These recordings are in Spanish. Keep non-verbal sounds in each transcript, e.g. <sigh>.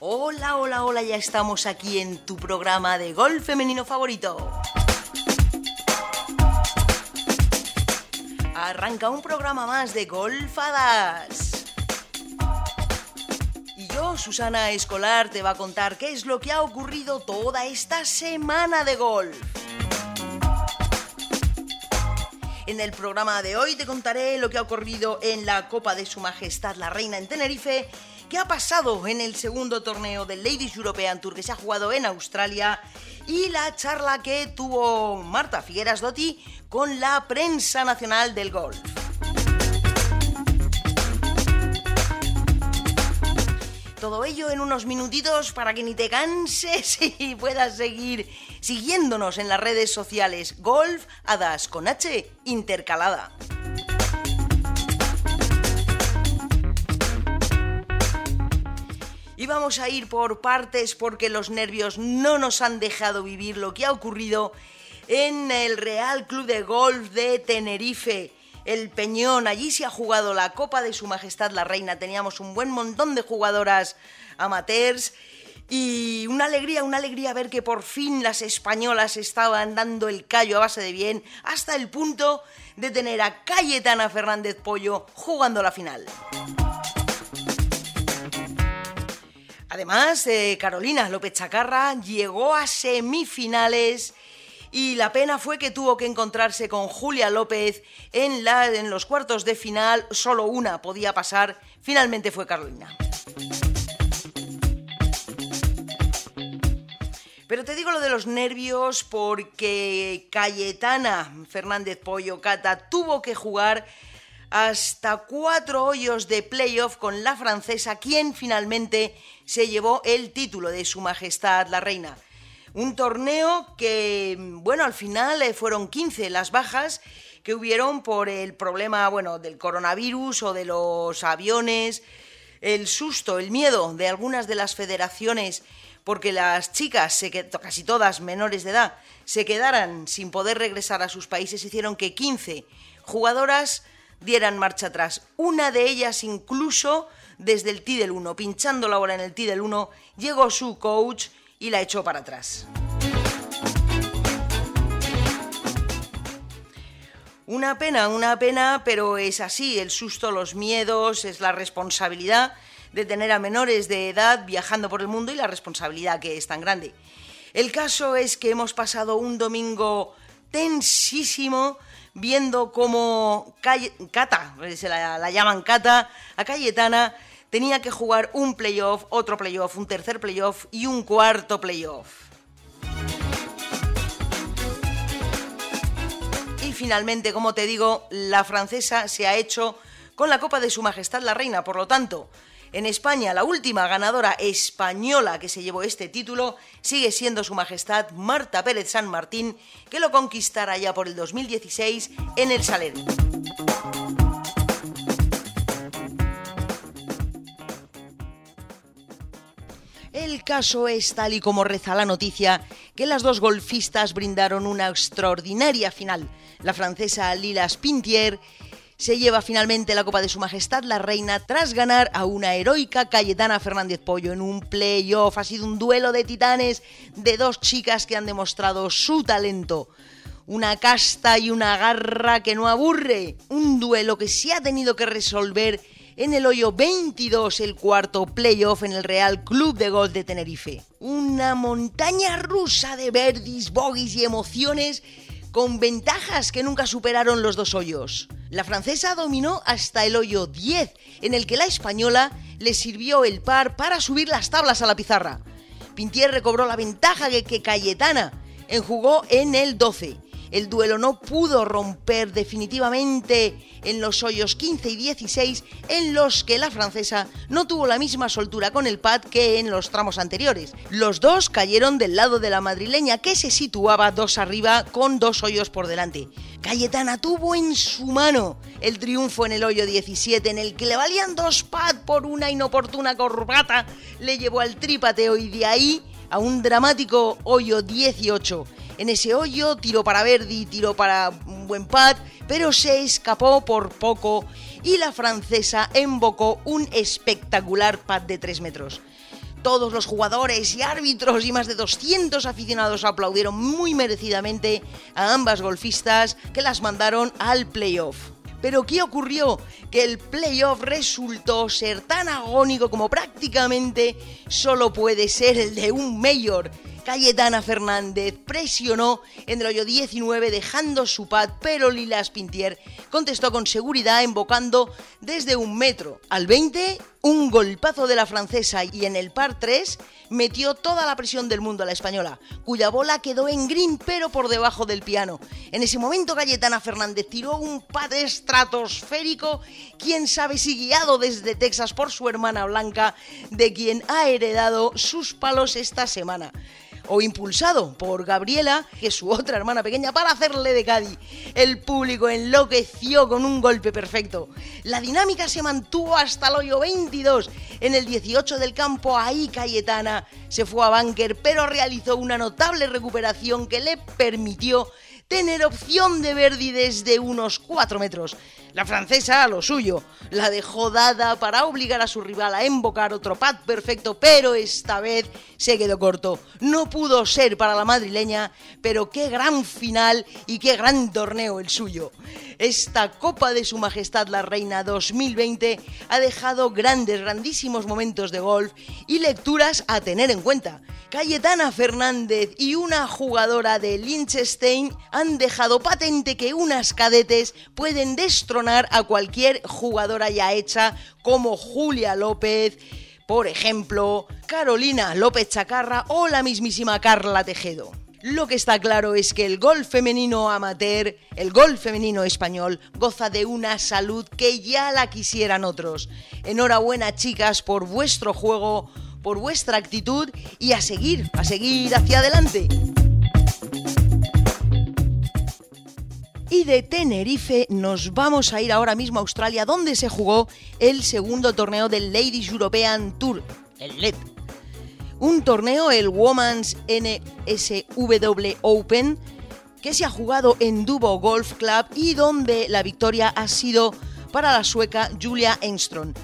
Hola, hola, hola, ya estamos aquí en tu programa de golf femenino favorito. Arranca un programa más de golfadas. Y yo, Susana Escolar, te va a contar qué es lo que ha ocurrido toda esta semana de golf. En el programa de hoy te contaré lo que ha ocurrido en la Copa de Su Majestad la Reina en Tenerife ¿Qué ha pasado en el segundo torneo del Ladies European Tour que se ha jugado en Australia y la charla que tuvo Marta Figueras Dotti con la prensa nacional del golf. Todo ello en unos minutitos para que ni te canses <laughs> y puedas seguir siguiéndonos en las redes sociales Golf Hadas con H intercalada. Y vamos a ir por partes porque los nervios no nos han dejado vivir lo que ha ocurrido en el Real Club de Golf de Tenerife. El Peñón, allí se ha jugado la Copa de Su Majestad la Reina. Teníamos un buen montón de jugadoras amateurs. Y una alegría, una alegría ver que por fin las españolas estaban dando el callo a base de bien, hasta el punto de tener a Cayetana Fernández Pollo jugando la final. Además, eh, Carolina López Chacarra llegó a semifinales y la pena fue que tuvo que encontrarse con Julia López en, los cuartos de final. Solo una podía pasar. Finalmente fue Carolina. Pero te digo lo de los nervios porque Cayetana Fernández Pollo Cata tuvo que jugar hasta cuatro hoyos de playoff con la francesa, quien finalmente se llevó el título de Su Majestad la Reina. Un torneo que, bueno, al final eh, fueron 15 las bajas que hubieron por el problema, bueno, del coronavirus o de los aviones, el susto, el miedo de algunas de las federaciones porque las chicas, casi todas menores de edad, se quedaran sin poder regresar a sus países, hicieron que 15 jugadoras dieran marcha atrás. Una de ellas incluso desde el T del 1, pinchando la bola en el T del 1, llegó su coach y la echó para atrás. Una pena, una pena, pero es así, el susto, los miedos, es la responsabilidad de tener a menores de edad viajando por el mundo y la responsabilidad que es tan grande. El caso es que hemos pasado un domingo tensísimo viendo cómo Cata, se la, llaman Cata, a Cayetana tenía que jugar un playoff, otro playoff, un tercer playoff y un cuarto playoff. Y finalmente, como te digo, la francesa se ha hecho con la Copa de Su Majestad la Reina, por lo tanto, en España, la última ganadora española que se llevó este título sigue siendo Su Majestad Marta Pérez San Martín, que lo conquistará ya por el 2016 en el Saler. El caso es tal y como reza la noticia que las dos golfistas brindaron una extraordinaria final. La francesa Lila Spintier se lleva finalmente la Copa de Su Majestad la Reina tras ganar a una heroica Cayetana Fernández Pollo en un playoff. Ha sido un duelo de titanes de dos chicas que han demostrado su talento. Una casta y una garra que no aburre. Un duelo que se ha tenido que resolver en el hoyo 22, el cuarto playoff en el Real Club de Golf de Tenerife. Una montaña rusa de verdis, bogies y emociones con ventajas que nunca superaron los dos hoyos. La francesa dominó hasta el hoyo 10, en el que la española le sirvió el par para subir las tablas a la pizarra. Pintier recobró la ventaja que, que Cayetana enjugó en el 12 el duelo no pudo romper definitivamente en los hoyos 15 y 16 en los que la francesa no tuvo la misma soltura con el pad que en los tramos anteriores. Los dos cayeron del lado de la madrileña que se situaba dos arriba con dos hoyos por delante. Cayetana tuvo en su mano el triunfo en el hoyo 17 en el que le valían dos pads por una inoportuna corbata, le llevó al tripateo y de ahí a un dramático hoyo 18 en ese hoyo, tiró para Verdi, tiró para un buen pad, pero se escapó por poco y la francesa embocó un espectacular pad de 3 metros. Todos los jugadores y árbitros y más de 200 aficionados aplaudieron muy merecidamente a ambas golfistas que las mandaron al playoff. Pero ¿qué ocurrió? Que el playoff resultó ser tan agónico como prácticamente solo puede ser el de un mayor. Cayetana Fernández presionó en el hoyo 19 dejando su pad, pero Lila Spintier contestó con seguridad invocando desde un metro al 20 un golpazo de la francesa y en el par 3 metió toda la presión del mundo a la española, cuya bola quedó en green pero por debajo del piano. En ese momento Cayetana Fernández tiró un pad estratosférico, quién sabe si guiado desde Texas por su hermana Blanca, de quien ha heredado sus palos esta semana o impulsado por Gabriela, que es su otra hermana pequeña, para hacerle de Cádiz. El público enloqueció con un golpe perfecto. La dinámica se mantuvo hasta el hoyo 22. En el 18 del campo, ahí Cayetana se fue a Banker, pero realizó una notable recuperación que le permitió tener opción de Verdi desde unos 4 metros. La francesa a lo suyo, la dejó dada para obligar a su rival a embocar otro pad perfecto, pero esta vez se quedó corto. No pudo ser para la madrileña, pero qué gran final y qué gran torneo el suyo. Esta Copa de Su Majestad la Reina 2020 ha dejado grandes, grandísimos momentos de golf y lecturas a tener en cuenta. Cayetana Fernández y una jugadora de Liechtenstein han dejado patente que unas cadetes pueden a cualquier jugadora ya hecha como Julia López, por ejemplo, Carolina López Chacarra o la mismísima Carla Tejedo. Lo que está claro es que el golf femenino amateur, el golf femenino español, goza de una salud que ya la quisieran otros. Enhorabuena chicas por vuestro juego, por vuestra actitud y a seguir, a seguir hacia adelante. Y de Tenerife nos vamos a ir ahora mismo a Australia, donde se jugó el segundo torneo del Ladies European Tour, el LED. Un torneo, el Women's NSW Open, que se ha jugado en Dubo Golf Club y donde la victoria ha sido para la sueca Julia Engström.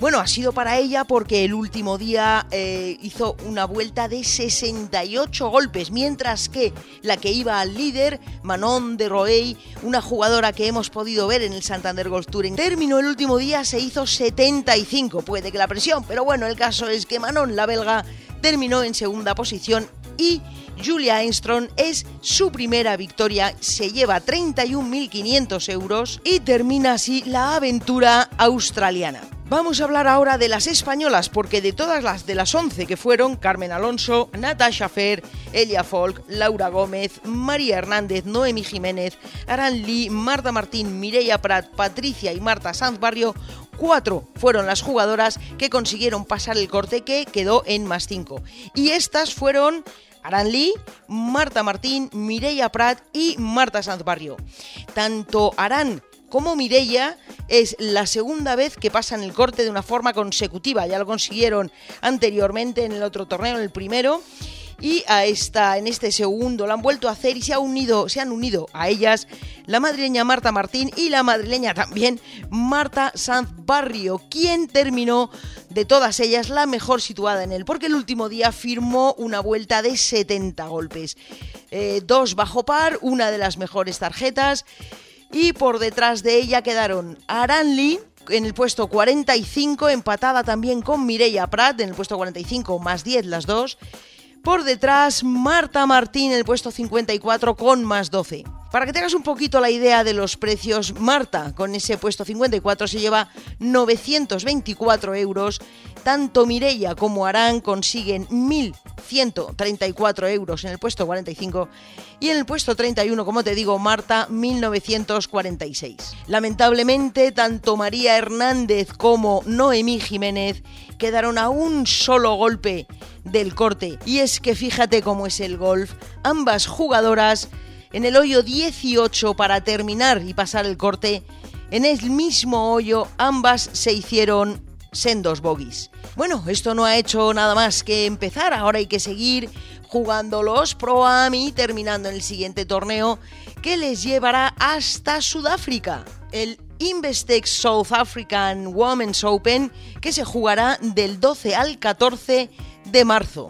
Bueno, ha sido para ella porque el último día eh, hizo una vuelta de 68 golpes, mientras que la que iba al líder, Manon de Roey, una jugadora que hemos podido ver en el Santander Golf Touring, terminó el último día, se hizo 75. Puede que la presión, pero bueno, el caso es que Manon, la belga, terminó en segunda posición y Julia Enstrom es su primera victoria, se lleva 31.500 euros y termina así la aventura australiana. Vamos a hablar ahora de las españolas, porque de todas las de las 11 que fueron, Carmen Alonso, Natasha Fer, Elia Folk, Laura Gómez, María Hernández, Noemi Jiménez, Aran Lee, Marta Martín, Mireia Prat, Patricia y Marta Sanz Barrio, cuatro fueron las jugadoras que consiguieron pasar el corte que quedó en más 5. Y estas fueron Aran Lee, Marta Martín, Mireia Prat y Marta Sanz Barrio. Tanto Aran como Mireia es la segunda vez que pasan el corte de una forma consecutiva. Ya lo consiguieron anteriormente en el otro torneo, en el primero. Y a esta, en este segundo lo han vuelto a hacer y se, ha unido, se han unido a ellas la madrileña Marta Martín y la madrileña también Marta Sanz Barrio, quien terminó de todas ellas la mejor situada en él, porque el último día firmó una vuelta de 70 golpes. Eh, dos bajo par, una de las mejores tarjetas y por detrás de ella quedaron Aran Lee en el puesto 45, empatada también con Mireia Prat en el puesto 45 más 10 las dos. Por detrás, Marta Martín en el puesto 54 con más 12. Para que tengas un poquito la idea de los precios, Marta con ese puesto 54 se lleva 924 euros. Tanto Mireia como Arán consiguen 1.134 euros en el puesto 45 y en el puesto 31, como te digo, Marta 1946. Lamentablemente, tanto María Hernández como Noemí Jiménez quedaron a un solo golpe del corte. Y es que fíjate cómo es el golf. Ambas jugadoras en el hoyo 18 para terminar y pasar el corte. En el mismo hoyo ambas se hicieron sendos bogies. Bueno, esto no ha hecho nada más que empezar, ahora hay que seguir jugando los Pro Am y terminando en el siguiente torneo que les llevará hasta Sudáfrica. El Investex South African Women's Open que se jugará del 12 al 14 de marzo.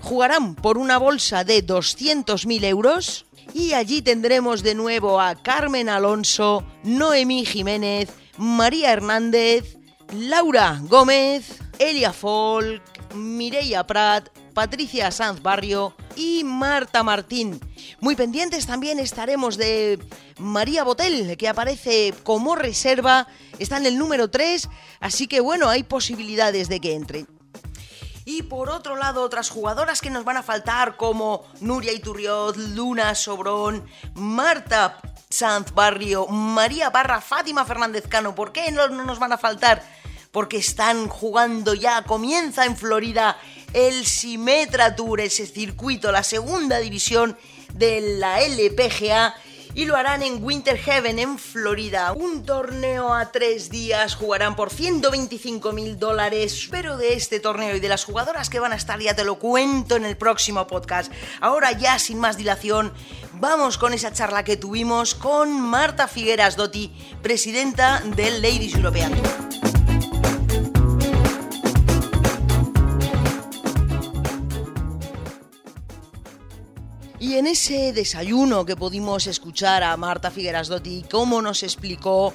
Jugarán por una bolsa de 200.000 euros y allí tendremos de nuevo a Carmen Alonso, Noemí Jiménez, María Hernández, Laura Gómez, Elia Folk, Mireia Prat, Patricia Sanz Barrio y Marta Martín. Muy pendientes también estaremos de María Botel, que aparece como reserva, está en el número 3, así que bueno, hay posibilidades de que entre. Y por otro lado, otras jugadoras que nos van a faltar como Nuria Iturriot, Luna Sobrón, Marta Sanz Barrio, María Barra, Fátima Fernández Cano. ¿Por qué no, nos van a faltar? Porque están jugando ya, comienza en Florida el Simetra Tour, ese circuito, la segunda división de la LPGA y lo harán en Winter Heaven, en Florida. Un torneo a tres días, jugarán por 125 mil dólares, pero de este torneo y de las jugadoras que van a estar ya te lo cuento en el próximo podcast. Ahora ya sin más dilación, vamos con esa charla que tuvimos con Marta Figueras Dotti, presidenta del Ladies European. En ese desayuno que pudimos escuchar a Marta Figueras Dotti, cómo nos explicó,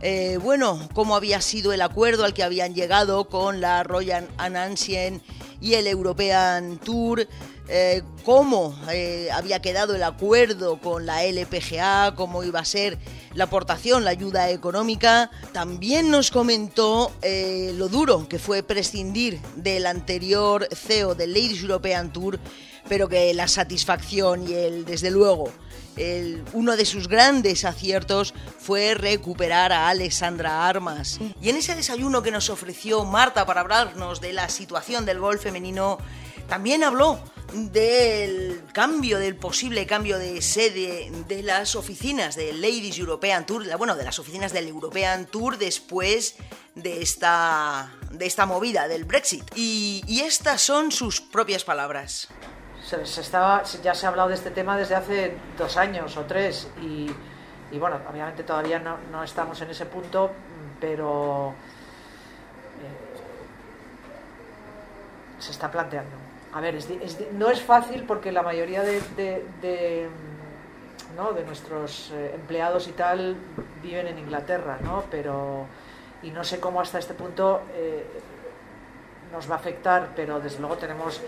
eh, bueno, cómo había sido el acuerdo al que habían llegado con la Royal Anansien y el European Tour, eh, cómo eh, había quedado el acuerdo con la LPGA, cómo iba a ser la aportación, la ayuda económica. También nos comentó lo duro que fue prescindir del anterior CEO del Ladies European Tour pero que la satisfacción y el, desde luego, uno de sus grandes aciertos fue recuperar a Alexandra Armas. Y en ese desayuno que nos ofreció Marta para hablarnos de la situación del golf femenino, también habló del cambio, del posible cambio de sede de las oficinas del Ladies European Tour, bueno, de las oficinas del European Tour después de esta, de esta movida del Brexit. y estas son sus propias palabras se, estaba, ya se ha hablado de este tema desde hace dos años o tres y, bueno, obviamente todavía no, estamos en ese punto, pero eh, se está planteando. A ver, no es fácil porque la mayoría de, de, ¿no? de nuestros eh, empleados y tal viven en Inglaterra, ¿no? Pero, y no sé cómo hasta este punto eh, nos va a afectar, pero desde luego tenemos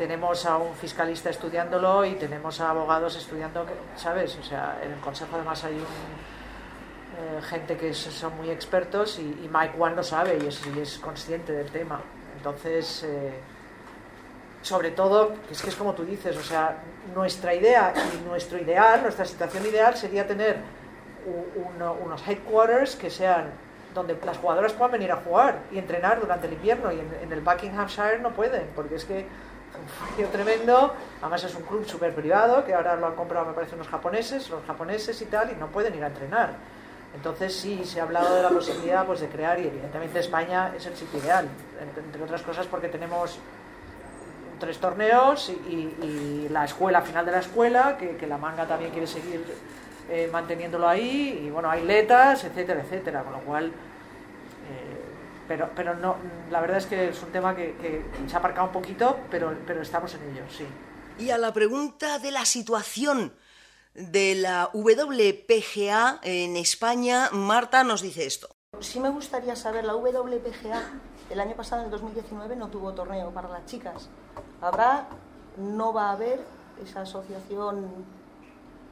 tenemos a un fiscalista estudiándolo y tenemos a abogados estudiando, ¿sabes? O sea, en el Consejo además hay un, eh, gente que son muy expertos y, Mike Wan lo sabe y es, consciente del tema. Entonces, eh, sobre todo, es que es como tú dices, o sea, nuestra idea y nuestro ideal, nuestra situación ideal sería tener unos headquarters que sean donde las jugadoras puedan venir a jugar y entrenar durante el invierno y en el Buckinghamshire no pueden, porque es que un frío tremendo, además es un club súper privado, que ahora lo han comprado me parece unos japoneses, los japoneses y tal, y no pueden ir a entrenar. Entonces sí, se ha hablado de la posibilidad pues, de crear, y evidentemente España es el sitio ideal, entre, otras cosas porque tenemos tres torneos y, la escuela, final de la escuela, que, la manga también quiere seguir eh, manteniéndolo ahí, y bueno, hay letas, etcétera, etcétera, con lo cual pero, pero no, la verdad es que es un tema que, se ha aparcado un poquito, pero, pero estamos en ello, sí. Y a la pregunta de la situación de la WPGA en España, Marta nos dice esto. Sí me gustaría saber, la WPGA el año pasado, en el 2019, no tuvo torneo para las chicas. ¿Habrá, no va a haber esa asociación?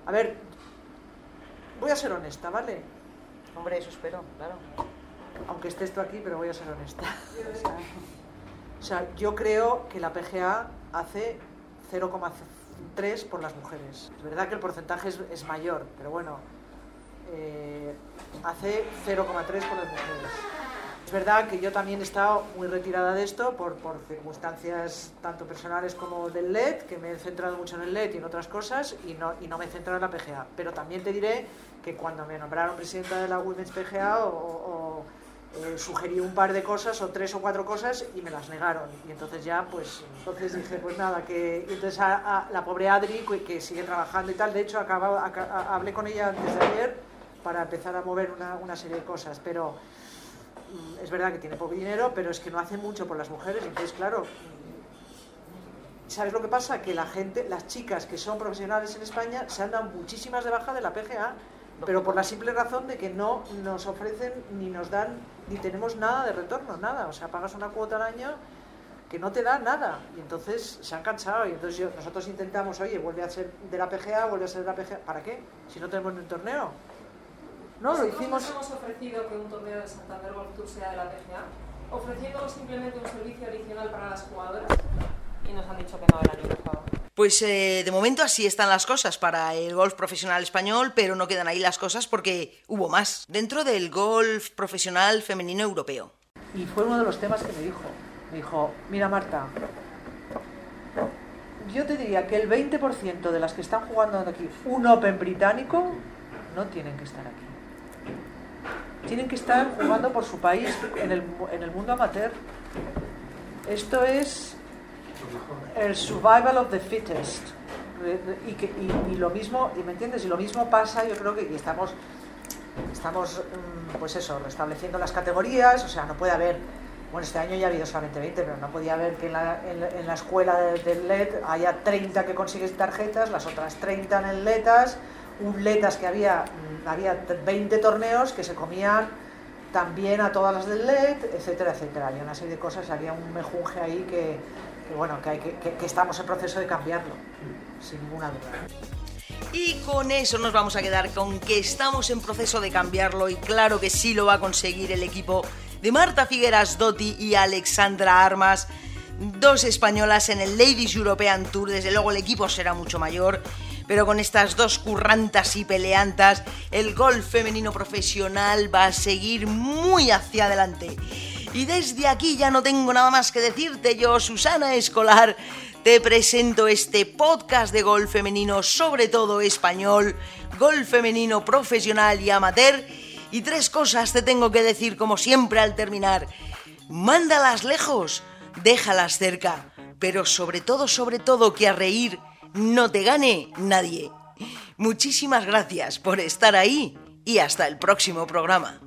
A ver, voy a ser honesta, ¿vale? Hombre, eso espero, claro aunque esté esto aquí, pero voy a ser honesta. O sea, yo creo que la PGA hace 0,3 por las mujeres. Es verdad que el porcentaje es, mayor, pero bueno, eh, hace 0,3 por las mujeres. Es verdad que yo también he estado muy retirada de esto por, por, circunstancias tanto personales como del LED, que me he centrado mucho en el LED y en otras cosas, y no, y no me he centrado en la PGA. Pero también te diré que cuando me nombraron presidenta de la Women's PGA o eh, sugerí un par de cosas o tres o cuatro cosas y me las negaron. Y entonces ya, pues, entonces dije, pues nada, que entonces a, la pobre Adri, que, sigue trabajando y tal, de hecho acaba, hablé con ella antes de ayer para empezar a mover una, una serie de cosas, pero mm, es verdad que tiene poco dinero, pero es que no hace mucho por las mujeres, entonces claro, mm, ¿sabes lo que pasa? Que la gente, las chicas que son profesionales en España se han dado muchísimas de baja de la PGA pero por la simple razón de que no nos ofrecen ni nos dan ni tenemos nada de retorno, nada. O sea, pagas una cuota al año que no te da nada. Y entonces se han cansado. Y entonces nosotros intentamos, oye, vuelve a ser de la PGA, vuelve a ser de la PGA. ¿Para qué? Si no tenemos ni un torneo. No, lo hicimos. Nos hemos ofrecido que un torneo de Santander Golf Tour sea de la PGA, ofreciendo simplemente un servicio adicional para las jugadoras. Y nos han dicho que no año pasado. Pues eh, de momento así están las cosas para el golf profesional español, pero no quedan ahí las cosas porque hubo más dentro del golf profesional femenino europeo. Y fue uno de los temas que me dijo. Me dijo, mira Marta, yo te diría que el 20% de las que están jugando aquí un Open británico no tienen que estar aquí. Tienen que estar jugando por su país en el, en el mundo amateur. Esto es el survival of the fittest. Y, que, y, lo mismo, y me entiendes, y lo mismo pasa, yo creo que estamos, estamos, mm, pues eso, restableciendo las categorías, o sea, no puede haber, bueno, este año ya ha habido solamente 20, pero no podía haber que en la, en, la escuela del LED haya 30 que consigues tarjetas, las otras 30 en LETAS, un LETAS que había, mm, había 20 torneos que se comían también a todas las del LED, etcétera, etcétera. Había una serie de cosas, había un mejunje ahí que, bueno, que, hay que, estamos en proceso de cambiarlo, sin ninguna duda. Y con eso nos vamos a quedar con que estamos en proceso de cambiarlo y claro que sí lo va a conseguir el equipo de Marta Figueras Dotti y Alexandra Armas, dos españolas en el Ladies European Tour. Desde luego el equipo será mucho mayor, pero con estas dos currantas y peleantas, el golf femenino profesional va a seguir muy hacia adelante. Y desde aquí ya no tengo nada más que decirte. Yo, Susana Escolar, te presento este podcast de golf femenino, sobre todo español, golf femenino profesional y amateur. Y tres cosas te tengo que decir como siempre al terminar. Mándalas lejos, déjalas cerca, pero sobre todo, sobre todo que a reír no te gane nadie. Muchísimas gracias por estar ahí y hasta el próximo programa.